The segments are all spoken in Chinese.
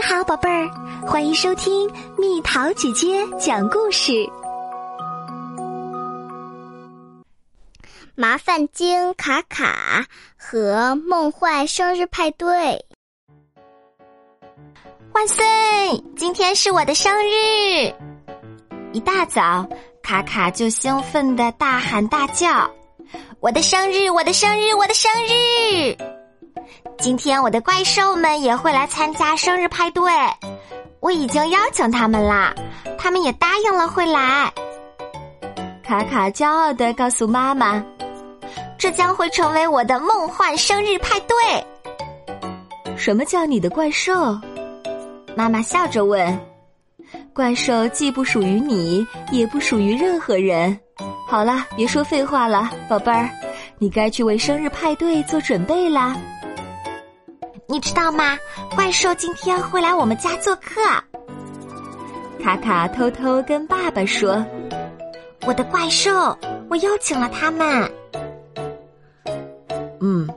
你好，宝贝儿，欢迎收听蜜桃姐姐讲故事。麻烦精卡卡和梦幻生日派对，万岁！今天是我的生日。一大早，卡卡就兴奋的大喊大叫：“我的生日！我的生日！我的生日！”今天我的怪兽们也会来参加生日派对，我已经邀请他们啦，他们也答应了会来。卡卡骄傲的告诉妈妈：“这将会成为我的梦幻生日派对。”什么叫你的怪兽？妈妈笑着问：“怪兽既不属于你，也不属于任何人。好了，别说废话了，宝贝儿，你该去为生日派对做准备啦。”你知道吗？怪兽今天会来我们家做客。卡卡偷偷跟爸爸说：“我的怪兽，我邀请了他们。”嗯，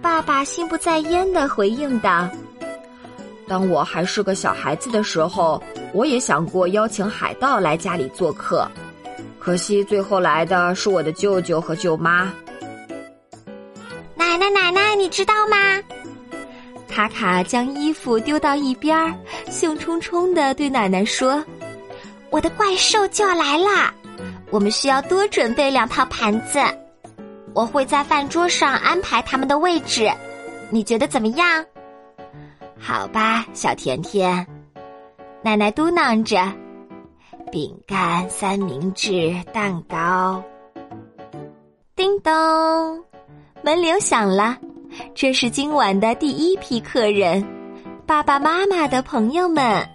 爸爸心不在焉的回应道：“当我还是个小孩子的时候，我也想过邀请海盗来家里做客，可惜最后来的是我的舅舅和舅妈。”奶奶，奶奶，你知道吗？卡卡将衣服丢到一边儿，兴冲冲的对奶奶说：“我的怪兽就要来啦，我们需要多准备两套盘子。我会在饭桌上安排他们的位置，你觉得怎么样？”“好吧，小甜甜。”奶奶嘟囔着，“饼干、三明治、蛋糕。”叮咚，门铃响了。这是今晚的第一批客人，爸爸妈妈的朋友们，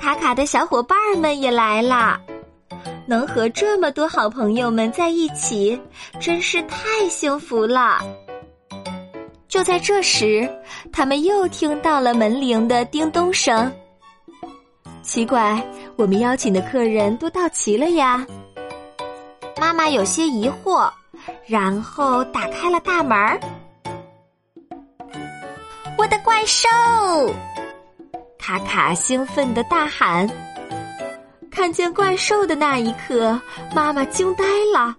卡卡的小伙伴们也来了。能和这么多好朋友们在一起，真是太幸福了。就在这时，他们又听到了门铃的叮咚声。奇怪，我们邀请的客人都到齐了呀。妈妈有些疑惑，然后打开了大门儿。我的怪兽！卡卡兴奋的大喊。看见怪兽的那一刻，妈妈惊呆了，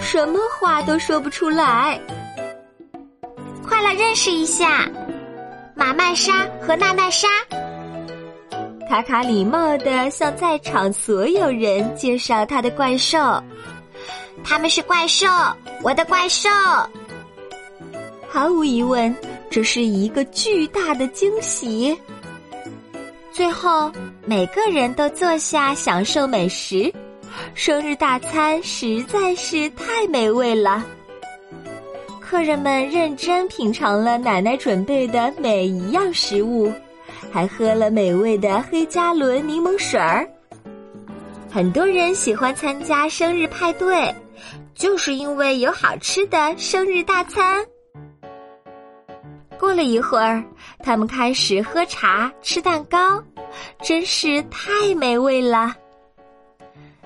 什么话都说不出来。快来认识一下，马曼莎和娜娜莎。卡卡礼貌的向在场所有人介绍他的怪兽。他们是怪兽，我的怪兽。毫无疑问。这是一个巨大的惊喜。最后，每个人都坐下享受美食，生日大餐实在是太美味了。客人们认真品尝了奶奶准备的每一样食物，还喝了美味的黑加仑柠檬水儿。很多人喜欢参加生日派对，就是因为有好吃的生日大餐。过了一会儿，他们开始喝茶、吃蛋糕，真是太美味了。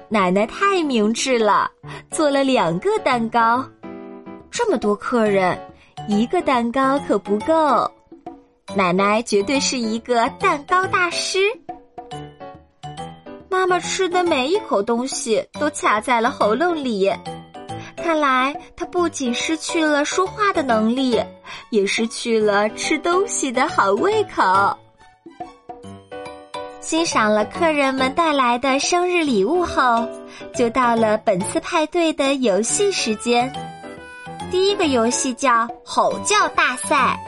奶奶太明智了，做了两个蛋糕。这么多客人，一个蛋糕可不够。奶奶绝对是一个蛋糕大师。妈妈吃的每一口东西都卡在了喉咙里。看来他不仅失去了说话的能力，也失去了吃东西的好胃口。欣赏了客人们带来的生日礼物后，就到了本次派对的游戏时间。第一个游戏叫吼叫大赛。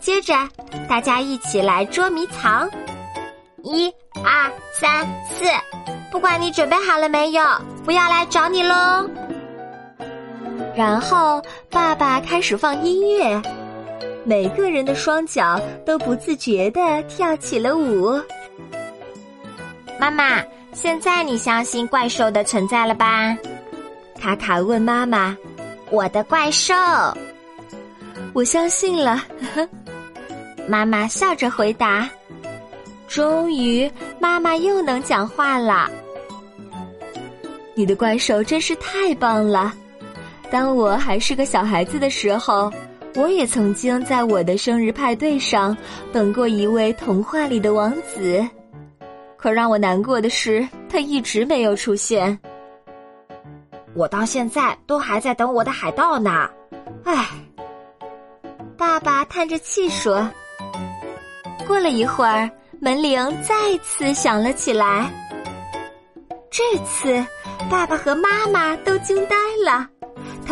接着，大家一起来捉迷藏。一、二、三、四。不管你准备好了没有，不要来找你喽。然后爸爸开始放音乐，每个人的双脚都不自觉的跳起了舞。妈妈，现在你相信怪兽的存在了吧？卡卡问妈妈：“我的怪兽，我相信了。”妈妈笑着回答。终于，妈妈又能讲话了。你的怪兽真是太棒了！当我还是个小孩子的时候，我也曾经在我的生日派对上等过一位童话里的王子，可让我难过的是，他一直没有出现。我到现在都还在等我的海盗呢，唉。爸爸叹着气说。过了一会儿，门铃再次响了起来。这次，爸爸和妈妈都惊呆了，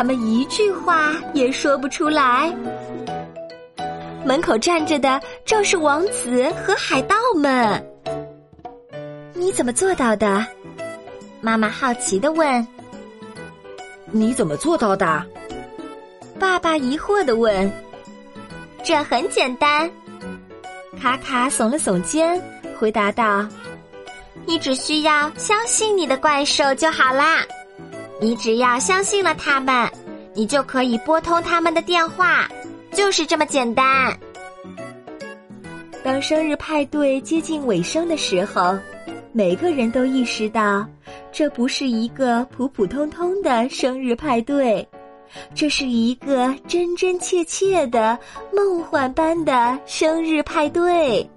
他们一句话也说不出来。门口站着的正是王子和海盗们。你怎么做到的？妈妈好奇的问。你怎么做到的？爸爸疑惑的问。这很简单。卡卡耸了耸肩，回答道：“你只需要相信你的怪兽就好啦。你只要相信了他们，你就可以拨通他们的电话，就是这么简单。”当生日派对接近尾声的时候，每个人都意识到，这不是一个普普通通的生日派对。这是一个真真切切的梦幻般的生日派对。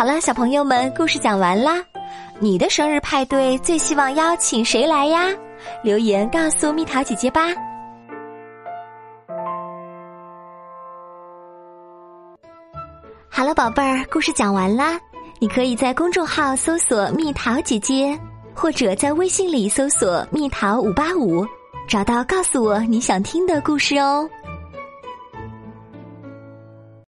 好了，小朋友们，故事讲完啦。你的生日派对最希望邀请谁来呀？留言告诉蜜桃姐姐吧。好了，宝贝儿，故事讲完啦。你可以在公众号搜索“蜜桃姐姐”，或者在微信里搜索“蜜桃五八五”，找到告诉我你想听的故事哦。